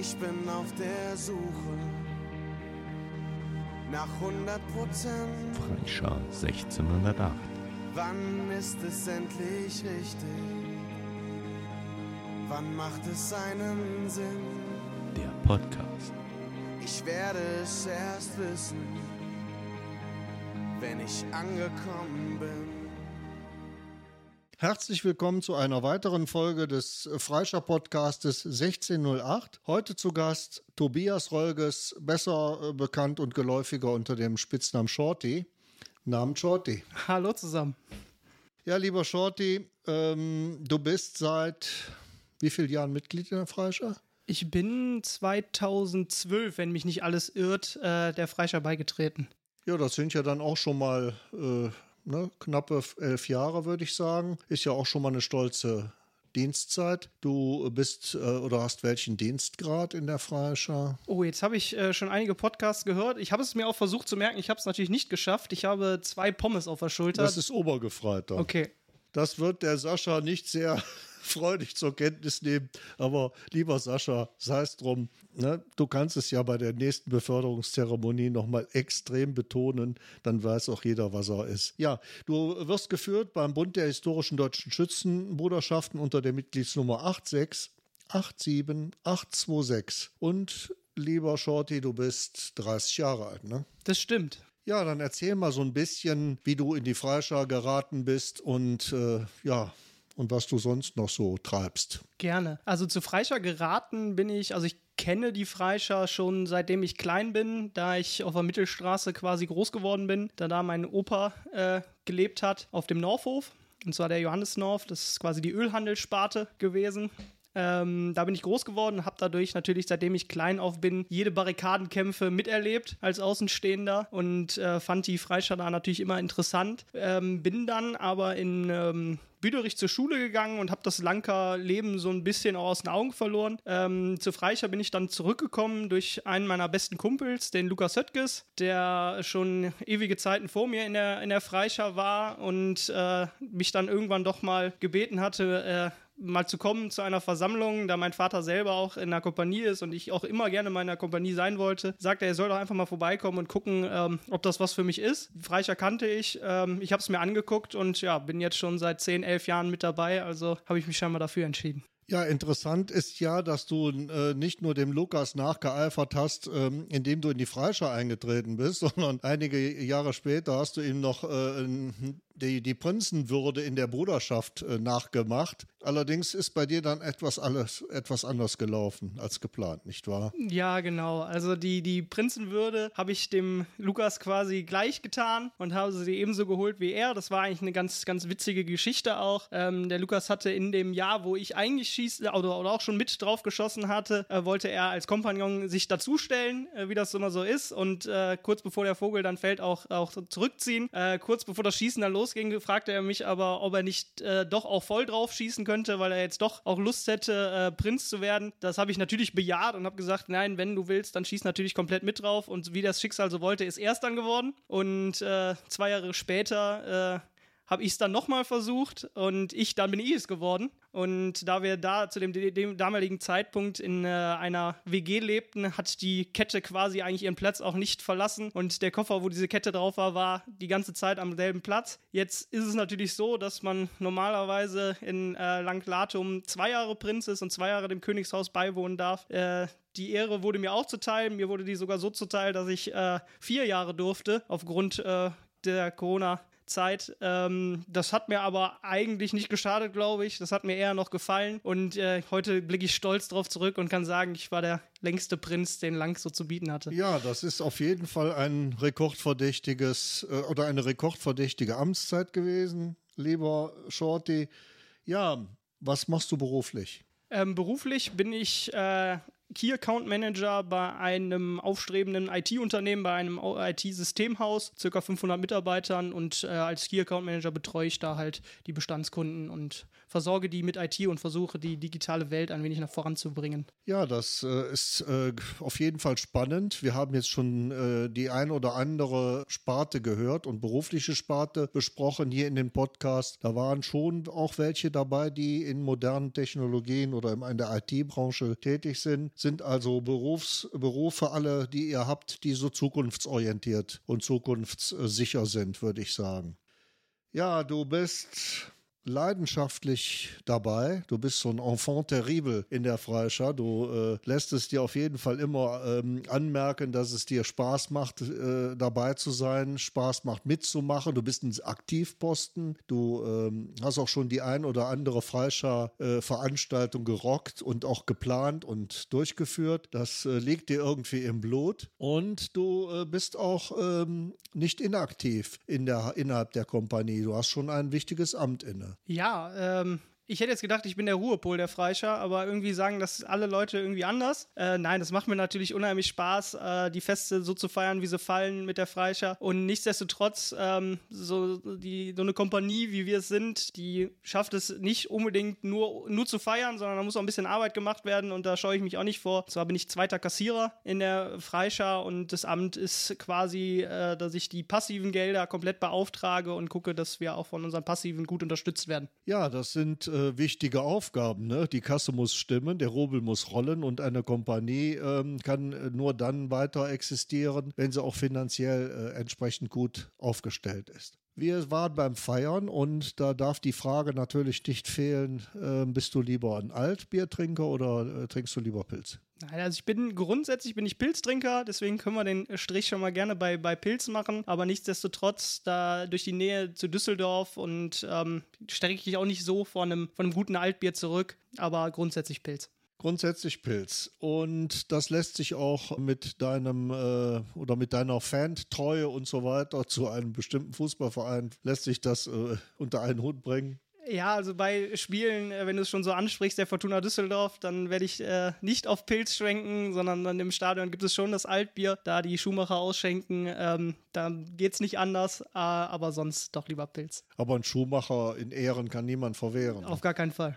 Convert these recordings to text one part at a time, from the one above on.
Ich bin auf der Suche nach 100 Prozent. Freischar 1608. Wann ist es endlich richtig? Wann macht es einen Sinn? Der Podcast. Ich werde es erst wissen, wenn ich angekommen bin. Herzlich willkommen zu einer weiteren Folge des Freischer Podcastes 1608. Heute zu Gast Tobias Rolges, besser äh, bekannt und geläufiger unter dem Spitznamen Shorty. Namen Shorty. Hallo zusammen. Ja, lieber Shorty, ähm, du bist seit wie vielen Jahren Mitglied in der Freischer? Ich bin 2012, wenn mich nicht alles irrt, äh, der Freischer beigetreten. Ja, das sind ja dann auch schon mal äh, ne, knappe elf Jahre, würde ich sagen. Ist ja auch schon mal eine stolze Dienstzeit. Du bist äh, oder hast welchen Dienstgrad in der Freischar? Oh, jetzt habe ich äh, schon einige Podcasts gehört. Ich habe es mir auch versucht zu merken. Ich habe es natürlich nicht geschafft. Ich habe zwei Pommes auf der Schulter. Das ist Obergefreiter. Okay. Das wird der Sascha nicht sehr freudig zur Kenntnis nehmen. Aber lieber Sascha, sei es drum, ne? du kannst es ja bei der nächsten Beförderungszeremonie nochmal extrem betonen, dann weiß auch jeder, was er ist. Ja, du wirst geführt beim Bund der historischen deutschen Schützenbruderschaften unter der Mitgliedsnummer 86 82826. Und lieber Shorty, du bist 30 Jahre alt, ne? Das stimmt. Ja, dann erzähl mal so ein bisschen, wie du in die Freischar geraten bist und äh, ja, und was du sonst noch so treibst. Gerne. Also zu Freischar geraten bin ich, also ich kenne die Freischar schon seitdem ich klein bin, da ich auf der Mittelstraße quasi groß geworden bin, da da mein Opa äh, gelebt hat auf dem Norfhof. Und zwar der Johannes Norf, das ist quasi die Ölhandelssparte gewesen. Ähm, da bin ich groß geworden, habe dadurch natürlich, seitdem ich klein auf bin, jede Barrikadenkämpfe miterlebt als Außenstehender und äh, fand die Freischar da natürlich immer interessant. Ähm, bin dann aber in ähm, Büderich zur Schule gegangen und habe das Lanker Leben so ein bisschen auch aus den Augen verloren. Ähm, zu Freischar bin ich dann zurückgekommen durch einen meiner besten Kumpels, den Lukas Höttges, der schon ewige Zeiten vor mir in der, in der Freischar war und äh, mich dann irgendwann doch mal gebeten hatte, äh, mal zu kommen zu einer Versammlung, da mein Vater selber auch in der Kompanie ist und ich auch immer gerne in meiner Kompanie sein wollte, sagte er, er soll doch einfach mal vorbeikommen und gucken, ähm, ob das was für mich ist. Freicher kannte ich, ähm, ich habe es mir angeguckt und ja, bin jetzt schon seit 10, 11 Jahren mit dabei, also habe ich mich scheinbar dafür entschieden. Ja, interessant ist ja, dass du äh, nicht nur dem Lukas nachgeeifert hast, ähm, indem du in die Freischar eingetreten bist, sondern einige Jahre später hast du ihm noch äh, die, die Prinzenwürde in der Bruderschaft äh, nachgemacht. Allerdings ist bei dir dann etwas alles etwas anders gelaufen als geplant, nicht wahr? Ja, genau. Also die, die Prinzenwürde habe ich dem Lukas quasi gleich getan und habe sie ebenso geholt wie er. Das war eigentlich eine ganz, ganz witzige Geschichte auch. Ähm, der Lukas hatte in dem Jahr, wo ich eigentlich schieße oder, oder auch schon mit drauf geschossen hatte, äh, wollte er als Kompagnon sich dazustellen, äh, wie das immer so ist. Und äh, kurz bevor der Vogel dann fällt, auch, auch zurückziehen. Äh, kurz bevor das Schießen dann losging, fragte er mich aber, ob er nicht äh, doch auch voll drauf schießen könnte, weil er jetzt doch auch Lust hätte, äh, Prinz zu werden. Das habe ich natürlich bejaht und habe gesagt, nein, wenn du willst, dann schieß natürlich komplett mit drauf. Und wie das Schicksal so wollte, ist er es dann geworden. Und äh, zwei Jahre später äh, habe ich es dann nochmal versucht und ich dann bin ich es geworden. Und da wir da zu dem, dem damaligen Zeitpunkt in äh, einer WG lebten, hat die Kette quasi eigentlich ihren Platz auch nicht verlassen. Und der Koffer, wo diese Kette drauf war, war die ganze Zeit am selben Platz. Jetzt ist es natürlich so, dass man normalerweise in äh, Langlatum zwei Jahre Prinz ist und zwei Jahre dem Königshaus beiwohnen darf. Äh, die Ehre wurde mir auch zuteil. Mir wurde die sogar so zuteil, dass ich äh, vier Jahre durfte aufgrund äh, der Corona Zeit. Ähm, das hat mir aber eigentlich nicht geschadet, glaube ich. Das hat mir eher noch gefallen. Und äh, heute blicke ich stolz drauf zurück und kann sagen, ich war der längste Prinz, den Lang so zu bieten hatte. Ja, das ist auf jeden Fall ein rekordverdächtiges äh, oder eine rekordverdächtige Amtszeit gewesen, lieber Shorty. Ja, was machst du beruflich? Ähm, beruflich bin ich äh, Key Account Manager bei einem aufstrebenden IT-Unternehmen, bei einem IT-Systemhaus, circa 500 Mitarbeitern und äh, als Key Account Manager betreue ich da halt die Bestandskunden und versorge die mit IT und versuche die digitale Welt ein wenig nach voranzubringen. Ja, das äh, ist äh, auf jeden Fall spannend. Wir haben jetzt schon äh, die ein oder andere Sparte gehört und berufliche Sparte besprochen hier in dem Podcast. Da waren schon auch welche dabei, die in modernen Technologien oder in der IT-Branche tätig sind sind also Berufs, Berufe alle, die ihr habt, die so zukunftsorientiert und zukunftssicher sind, würde ich sagen. Ja, du bist leidenschaftlich dabei. Du bist so ein Enfant terrible in der Freischar. Du äh, lässt es dir auf jeden Fall immer ähm, anmerken, dass es dir Spaß macht, äh, dabei zu sein, Spaß macht mitzumachen. Du bist ein Aktivposten. Du ähm, hast auch schon die ein oder andere Freischar-Veranstaltung äh, gerockt und auch geplant und durchgeführt. Das äh, liegt dir irgendwie im Blut. Und du äh, bist auch ähm, nicht inaktiv in der, innerhalb der Kompanie. Du hast schon ein wichtiges Amt inne. Ja, ähm, ich hätte jetzt gedacht, ich bin der Ruhepol der Freischar, aber irgendwie sagen das alle Leute irgendwie anders. Äh, nein, das macht mir natürlich unheimlich Spaß, äh, die Feste so zu feiern, wie sie fallen mit der Freischar. Und nichtsdestotrotz, ähm, so, die, so eine Kompanie, wie wir es sind, die schafft es nicht unbedingt nur, nur zu feiern, sondern da muss auch ein bisschen Arbeit gemacht werden und da scheue ich mich auch nicht vor. Zwar bin ich zweiter Kassierer in der Freischar und das Amt ist quasi, äh, dass ich die passiven Gelder komplett beauftrage und gucke, dass wir auch von unseren passiven gut unterstützt werden. Ja, das sind äh, wichtige Aufgaben. Ne? Die Kasse muss stimmen, der Rubel muss rollen und eine Kompanie ähm, kann äh, nur dann weiter existieren, wenn sie auch finanziell äh, entsprechend gut aufgestellt ist. Wir waren beim Feiern und da darf die Frage natürlich nicht fehlen, äh, bist du lieber ein Altbiertrinker oder äh, trinkst du lieber Pilz? Also ich bin grundsätzlich bin ich Pilztrinker, deswegen können wir den Strich schon mal gerne bei, bei Pilz machen. Aber nichtsdestotrotz, da durch die Nähe zu Düsseldorf und ähm, strecke ich auch nicht so von einem, von einem guten Altbier zurück, aber grundsätzlich Pilz. Grundsätzlich Pilz. Und das lässt sich auch mit deinem äh, oder mit deiner Fantreue und so weiter zu einem bestimmten Fußballverein, lässt sich das äh, unter einen Hut bringen. Ja, also bei Spielen, äh, wenn du es schon so ansprichst, der Fortuna Düsseldorf, dann werde ich äh, nicht auf Pilz schwenken, sondern dann im Stadion gibt es schon das Altbier, da die Schuhmacher ausschenken. Ähm, da geht es nicht anders, äh, aber sonst doch lieber Pilz. Aber ein Schuhmacher in Ehren kann niemand verwehren. Auf gar keinen Fall.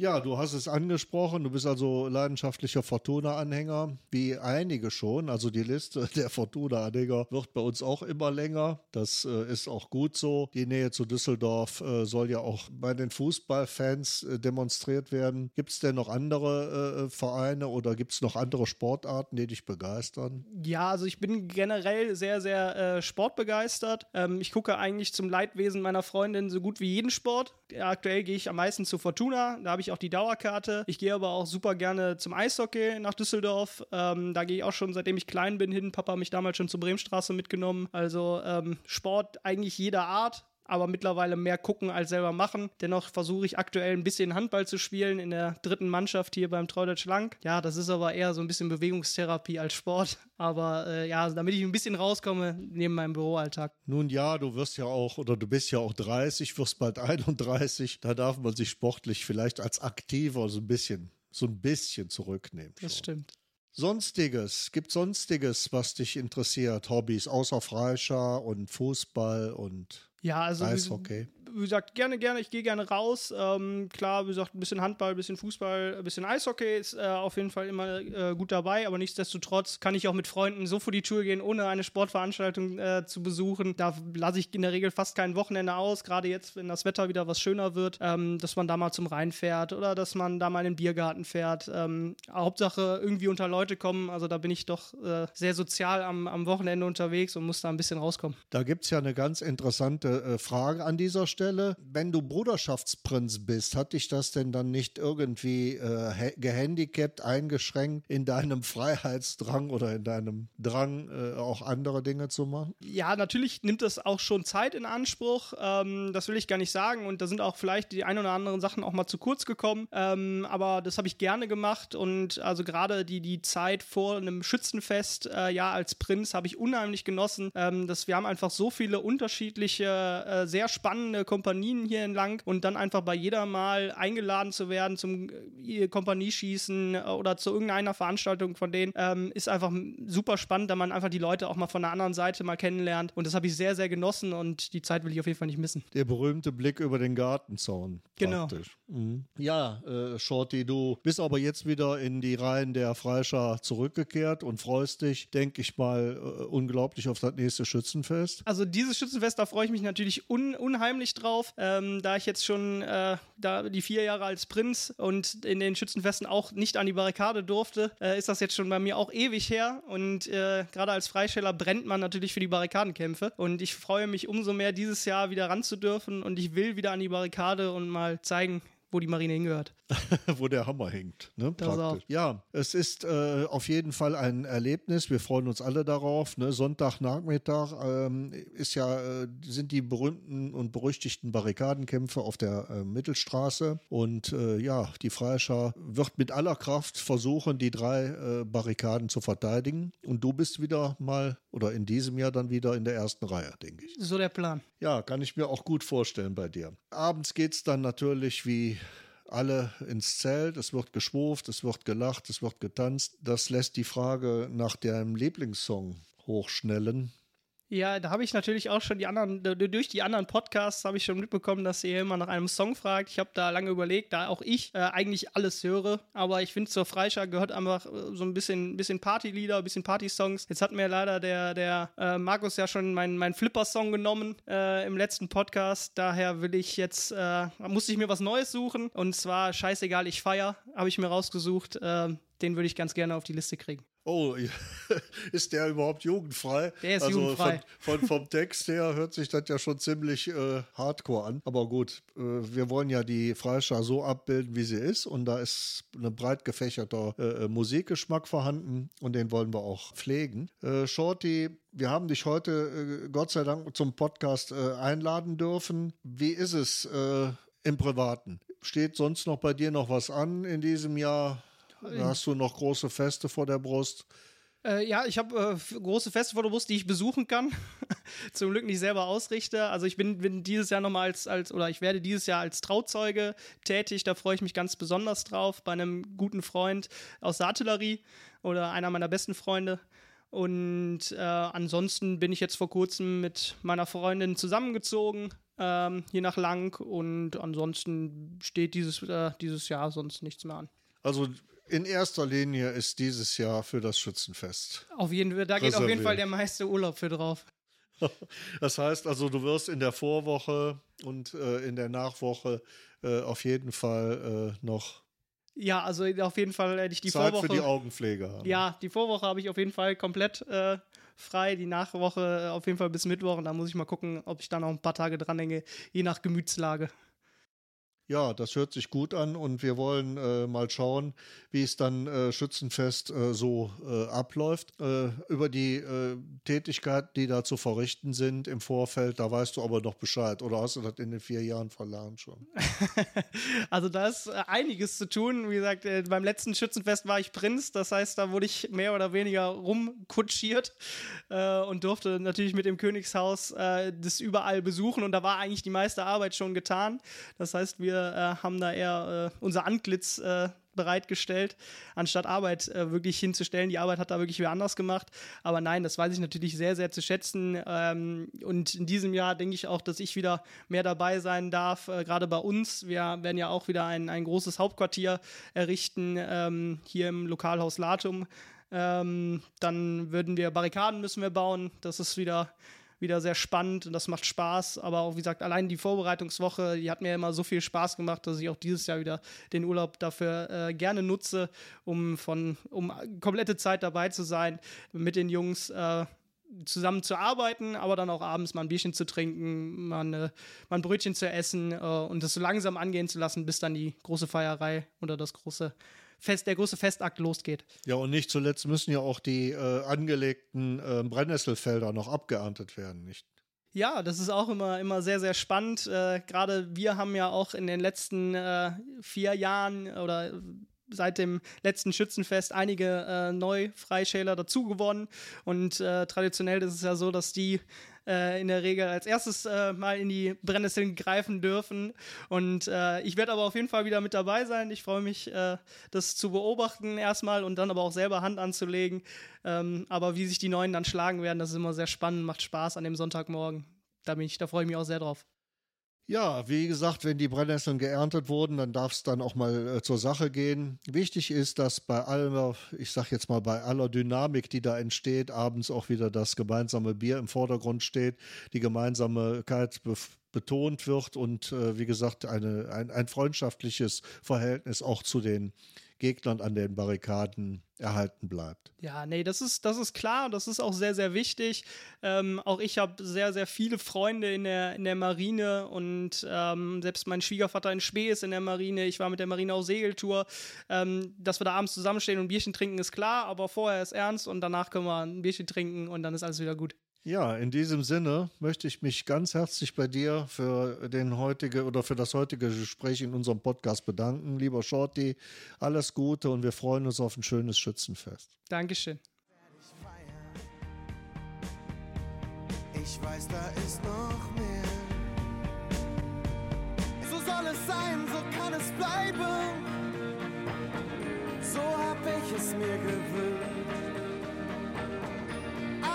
Ja, du hast es angesprochen. Du bist also leidenschaftlicher Fortuna-Anhänger, wie einige schon. Also die Liste der Fortuna-Anhänger wird bei uns auch immer länger. Das äh, ist auch gut so. Die Nähe zu Düsseldorf äh, soll ja auch bei den Fußballfans äh, demonstriert werden. Gibt es denn noch andere äh, Vereine oder gibt es noch andere Sportarten, die dich begeistern? Ja, also ich bin generell sehr, sehr äh, sportbegeistert. Ähm, ich gucke eigentlich zum Leidwesen meiner Freundin so gut wie jeden Sport. Aktuell gehe ich am meisten zu Fortuna. Da habe ich ich auch die Dauerkarte. Ich gehe aber auch super gerne zum Eishockey nach Düsseldorf. Ähm, da gehe ich auch schon, seitdem ich klein bin, hin. Papa hat mich damals schon zur Bremenstraße mitgenommen. Also ähm, Sport eigentlich jeder Art aber mittlerweile mehr gucken als selber machen. Dennoch versuche ich aktuell ein bisschen Handball zu spielen in der dritten Mannschaft hier beim Treudeutsch Lang. Ja, das ist aber eher so ein bisschen Bewegungstherapie als Sport. Aber äh, ja, damit ich ein bisschen rauskomme neben meinem Büroalltag. Nun ja, du wirst ja auch oder du bist ja auch 30, wirst bald 31. Da darf man sich sportlich vielleicht als aktiver so ein bisschen, so ein bisschen zurücknehmen. Das schon. stimmt. Sonstiges, gibt Sonstiges, was dich interessiert? Hobbys außer Freischar und Fußball und ja, also Eishockey wie gesagt, gerne, gerne, ich gehe gerne raus. Ähm, klar, wie gesagt, ein bisschen Handball, ein bisschen Fußball, ein bisschen Eishockey ist äh, auf jeden Fall immer äh, gut dabei, aber nichtsdestotrotz kann ich auch mit Freunden so vor die Tür gehen, ohne eine Sportveranstaltung äh, zu besuchen. Da lasse ich in der Regel fast kein Wochenende aus, gerade jetzt, wenn das Wetter wieder was schöner wird, ähm, dass man da mal zum Rhein fährt oder dass man da mal in den Biergarten fährt. Ähm, Hauptsache irgendwie unter Leute kommen, also da bin ich doch äh, sehr sozial am, am Wochenende unterwegs und muss da ein bisschen rauskommen. Da gibt es ja eine ganz interessante äh, Frage an dieser Stelle. Stelle, wenn du Bruderschaftsprinz bist, hat dich das denn dann nicht irgendwie äh, gehandicapt, eingeschränkt in deinem Freiheitsdrang oder in deinem Drang, äh, auch andere Dinge zu machen? Ja, natürlich nimmt das auch schon Zeit in Anspruch. Ähm, das will ich gar nicht sagen. Und da sind auch vielleicht die ein oder anderen Sachen auch mal zu kurz gekommen. Ähm, aber das habe ich gerne gemacht. Und also gerade die, die Zeit vor einem Schützenfest, äh, ja, als Prinz habe ich unheimlich genossen. Ähm, dass wir haben einfach so viele unterschiedliche, äh, sehr spannende Kompanien hier entlang und dann einfach bei jeder Mal eingeladen zu werden zum äh, Kompanieschießen äh, oder zu irgendeiner Veranstaltung von denen, ähm, ist einfach super spannend, da man einfach die Leute auch mal von der anderen Seite mal kennenlernt. Und das habe ich sehr, sehr genossen und die Zeit will ich auf jeden Fall nicht missen. Der berühmte Blick über den Gartenzaun. Genau. Mhm. Ja, äh, Shorty, du bist aber jetzt wieder in die Reihen der Freischar zurückgekehrt und freust dich, denke ich mal, äh, unglaublich auf das nächste Schützenfest. Also dieses Schützenfest, da freue ich mich natürlich un unheimlich drauf, ähm, da ich jetzt schon äh, da die vier Jahre als Prinz und in den Schützenfesten auch nicht an die Barrikade durfte, äh, ist das jetzt schon bei mir auch ewig her. Und äh, gerade als Freisteller brennt man natürlich für die Barrikadenkämpfe. Und ich freue mich umso mehr, dieses Jahr wieder ran zu dürfen. Und ich will wieder an die Barrikade und mal zeigen, wo die Marine hingehört. wo der Hammer hängt. Ne? Praktisch. Ja, es ist äh, auf jeden Fall ein Erlebnis. Wir freuen uns alle darauf. Ne? Sonntagnachmittag ähm, ist ja, äh, sind die berühmten und berüchtigten Barrikadenkämpfe auf der äh, Mittelstraße. Und äh, ja, die Freischar wird mit aller Kraft versuchen, die drei äh, Barrikaden zu verteidigen. Und du bist wieder mal oder in diesem Jahr dann wieder in der ersten Reihe, denke ich. So der Plan. Ja, kann ich mir auch gut vorstellen bei dir. Abends geht es dann natürlich wie alle ins Zelt, es wird geschwurft, es wird gelacht, es wird getanzt. Das lässt die Frage nach deinem Lieblingssong hochschnellen. Ja, da habe ich natürlich auch schon die anderen, durch die anderen Podcasts habe ich schon mitbekommen, dass ihr immer nach einem Song fragt. Ich habe da lange überlegt, da auch ich äh, eigentlich alles höre, aber ich finde zur Freischar gehört einfach äh, so ein bisschen, bisschen Partylieder, ein bisschen Partysongs. Jetzt hat mir leider der, der äh, Markus ja schon meinen mein Flipper-Song genommen äh, im letzten Podcast. Daher will ich jetzt, äh, musste ich mir was Neues suchen und zwar Scheißegal, ich feier, habe ich mir rausgesucht. Den würde ich ganz gerne auf die Liste kriegen. Oh, ist der überhaupt jugendfrei? Der ist also jugendfrei. Von, von, vom Text her hört sich das ja schon ziemlich äh, hardcore an. Aber gut, äh, wir wollen ja die Freischar so abbilden, wie sie ist. Und da ist ein breit gefächerter äh, äh, Musikgeschmack vorhanden und den wollen wir auch pflegen. Äh, Shorty, wir haben dich heute äh, Gott sei Dank zum Podcast einladen dürfen. Wie ist es im Privaten? Steht sonst noch bei dir noch was an in diesem Jahr? Hast du noch große Feste vor der Brust? Äh, ja, ich habe äh, große Feste vor der Brust, die ich besuchen kann. Zum Glück nicht selber ausrichte. Also ich bin, bin dieses Jahr nochmal als, als, oder ich werde dieses Jahr als Trauzeuge tätig. Da freue ich mich ganz besonders drauf. Bei einem guten Freund aus der Artillerie oder einer meiner besten Freunde. Und äh, ansonsten bin ich jetzt vor kurzem mit meiner Freundin zusammengezogen, ähm, hier nach Lang. Und ansonsten steht dieses, äh, dieses Jahr sonst nichts mehr an. Also in erster Linie ist dieses Jahr für das Schützenfest. Auf jeden Fall, da geht auf jeden Fall der meiste Urlaub für drauf. Das heißt also, du wirst in der Vorwoche und äh, in der Nachwoche äh, auf jeden Fall äh, noch. Ja, also auf jeden Fall hätte ich die Zeit Vorwoche. für die Augenpflege haben. Ja, die Vorwoche habe ich auf jeden Fall komplett äh, frei. Die Nachwoche äh, auf jeden Fall bis Mittwoch. Und da muss ich mal gucken, ob ich da noch ein paar Tage dranhänge, je nach Gemütslage. Ja, das hört sich gut an und wir wollen äh, mal schauen, wie es dann äh, Schützenfest äh, so äh, abläuft. Äh, über die äh, Tätigkeiten, die da zu verrichten sind im Vorfeld, da weißt du aber noch Bescheid oder hast du das in den vier Jahren verlernt schon? also da ist einiges zu tun. Wie gesagt, beim letzten Schützenfest war ich Prinz, das heißt, da wurde ich mehr oder weniger rumkutschiert und durfte natürlich mit dem Königshaus das überall besuchen und da war eigentlich die meiste Arbeit schon getan. Das heißt, wir äh, haben da eher äh, unser Antlitz äh, bereitgestellt, anstatt Arbeit äh, wirklich hinzustellen. Die Arbeit hat da wirklich wer anders gemacht. Aber nein, das weiß ich natürlich sehr, sehr zu schätzen. Ähm, und in diesem Jahr denke ich auch, dass ich wieder mehr dabei sein darf, äh, gerade bei uns. Wir werden ja auch wieder ein, ein großes Hauptquartier errichten, ähm, hier im Lokalhaus Latum. Ähm, dann würden wir Barrikaden müssen wir bauen. Das ist wieder wieder sehr spannend und das macht Spaß. Aber auch, wie gesagt, allein die Vorbereitungswoche, die hat mir immer so viel Spaß gemacht, dass ich auch dieses Jahr wieder den Urlaub dafür äh, gerne nutze, um von, um komplette Zeit dabei zu sein, mit den Jungs äh, zusammen zu arbeiten, aber dann auch abends mal ein Bierchen zu trinken, mal, eine, mal ein Brötchen zu essen äh, und das so langsam angehen zu lassen, bis dann die große Feierei oder das große Fest, der große Festakt losgeht. Ja, und nicht zuletzt müssen ja auch die äh, angelegten äh, Brennnesselfelder noch abgeerntet werden, nicht? Ja, das ist auch immer, immer sehr, sehr spannend. Äh, Gerade wir haben ja auch in den letzten äh, vier Jahren oder seit dem letzten Schützenfest einige äh, Neu-Freischäler dazu gewonnen. Und äh, traditionell ist es ja so, dass die äh, in der Regel als erstes äh, mal in die Brennnesseln greifen dürfen. Und äh, ich werde aber auf jeden Fall wieder mit dabei sein. Ich freue mich, äh, das zu beobachten erstmal und dann aber auch selber Hand anzulegen. Ähm, aber wie sich die Neuen dann schlagen werden, das ist immer sehr spannend, macht Spaß an dem Sonntagmorgen. Da bin ich, da freue ich mich auch sehr drauf. Ja, wie gesagt, wenn die Brennnesseln geerntet wurden, dann darf es dann auch mal äh, zur Sache gehen. Wichtig ist, dass bei aller, ich sag jetzt mal, bei aller Dynamik, die da entsteht, abends auch wieder das gemeinsame Bier im Vordergrund steht, die Gemeinsamkeit betont wird und äh, wie gesagt, eine, ein, ein freundschaftliches Verhältnis auch zu den Gegnern an den Barrikaden erhalten bleibt. Ja, nee, das ist, das ist klar, das ist auch sehr, sehr wichtig. Ähm, auch ich habe sehr, sehr viele Freunde in der, in der Marine und ähm, selbst mein Schwiegervater in Spee ist in der Marine. Ich war mit der Marine auf Segeltour. Ähm, dass wir da abends zusammenstehen und Bierchen trinken, ist klar, aber vorher ist ernst und danach können wir ein Bierchen trinken und dann ist alles wieder gut. Ja, in diesem Sinne möchte ich mich ganz herzlich bei dir für den heutige oder für das heutige Gespräch in unserem Podcast bedanken. Lieber Shorty, alles Gute und wir freuen uns auf ein schönes Schützenfest. Dankeschön. Ich weiß, da ist noch mehr. So soll es sein, so kann es bleiben. So hab ich es mir gewünscht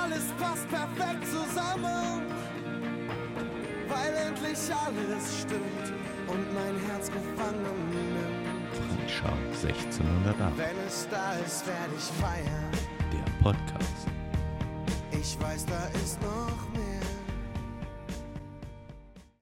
alles passt perfekt zusammen, weil endlich alles stimmt und mein Herz gefangen nimmt. Frischer 1608. Wenn es da ist, werde ich feiern. Der Podcast. Ich weiß, da ist noch.